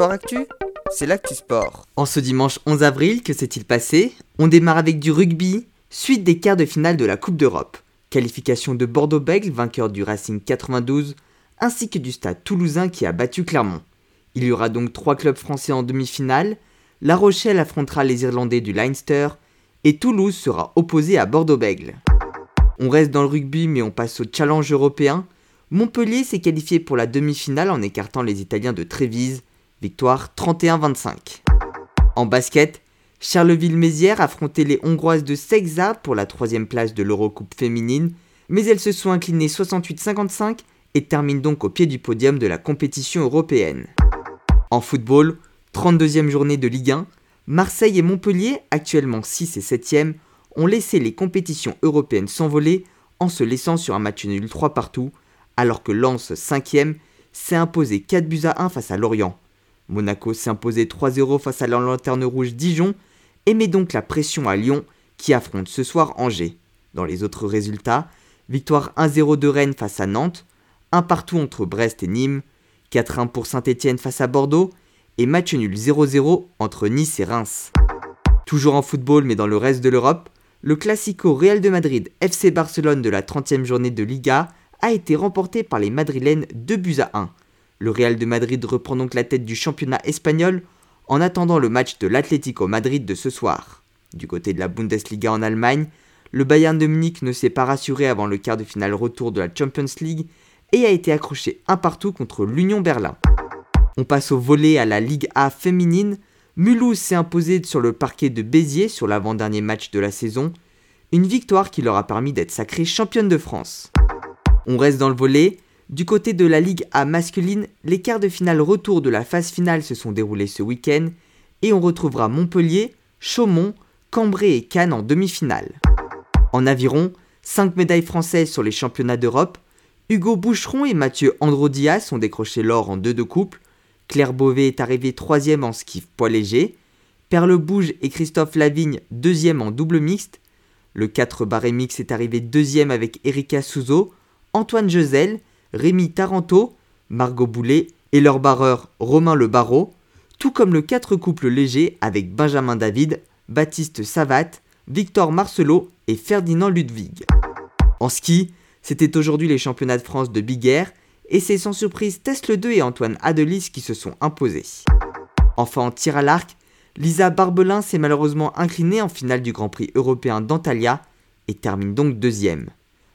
Sport Actu, c'est l'actu sport. En ce dimanche 11 avril, que s'est-il passé? On démarre avec du rugby, suite des quarts de finale de la Coupe d'Europe. Qualification de Bordeaux-Bègles, vainqueur du Racing 92, ainsi que du Stade toulousain qui a battu Clermont. Il y aura donc trois clubs français en demi-finale. La Rochelle affrontera les Irlandais du Leinster et Toulouse sera opposé à Bordeaux-Bègles. On reste dans le rugby mais on passe au challenge européen. Montpellier s'est qualifié pour la demi-finale en écartant les Italiens de Trévise, victoire 31-25. En basket, Charleville-Mézières affrontait les Hongroises de Sexa pour la troisième place de l'Eurocoupe féminine, mais elles se sont inclinées 68-55 et terminent donc au pied du podium de la compétition européenne. En football, 32e journée de Ligue 1, Marseille et Montpellier, actuellement 6 et 7e, ont laissé les compétitions européennes s'envoler en se laissant sur un match nul 3 partout, alors que Lens 5e s'est imposé 4 buts à 1 face à Lorient. Monaco imposé 3-0 face à la lanterne rouge Dijon et met donc la pression à Lyon qui affronte ce soir Angers. Dans les autres résultats, victoire 1-0 de Rennes face à Nantes, un partout entre Brest et Nîmes, 4-1 pour Saint-Étienne face à Bordeaux et match nul 0-0 entre Nice et Reims. Toujours en football mais dans le reste de l'Europe, le Classico Real de Madrid FC Barcelone de la 30e journée de Liga a été remporté par les Madrilènes 2 buts à 1. Le Real de Madrid reprend donc la tête du championnat espagnol en attendant le match de l'Atlético Madrid de ce soir. Du côté de la Bundesliga en Allemagne, le Bayern de Munich ne s'est pas rassuré avant le quart de finale retour de la Champions League et a été accroché un partout contre l'Union Berlin. On passe au volet à la Ligue A féminine. Mulhouse s'est imposé sur le parquet de Béziers sur l'avant-dernier match de la saison, une victoire qui leur a permis d'être sacrée championne de France. On reste dans le volet. Du côté de la Ligue A masculine, les quarts de finale retour de la phase finale se sont déroulés ce week-end et on retrouvera Montpellier, Chaumont, Cambrai et Cannes en demi-finale. En aviron, 5 médailles françaises sur les championnats d'Europe, Hugo Boucheron et Mathieu Androdias ont décroché l'or en deux de couple. Claire Beauvais est arrivée troisième en skiff poids léger. Perle Bouge et Christophe Lavigne deuxième en double mixte. Le 4 barré mix est arrivé deuxième avec Erika Souzo, Antoine Josel, Rémi Taranto, Margot Boulet et leur barreur Romain Le Barreau, tout comme le 4 couple léger avec Benjamin David, Baptiste Savat, Victor Marcelot et Ferdinand Ludwig. En ski, c'était aujourd'hui les championnats de France de Big Air, et c'est sans surprise Tesla 2 et Antoine Adelis qui se sont imposés. Enfin en tir à l'arc, Lisa Barbelin s'est malheureusement inclinée en finale du Grand Prix européen d'Antalya et termine donc deuxième.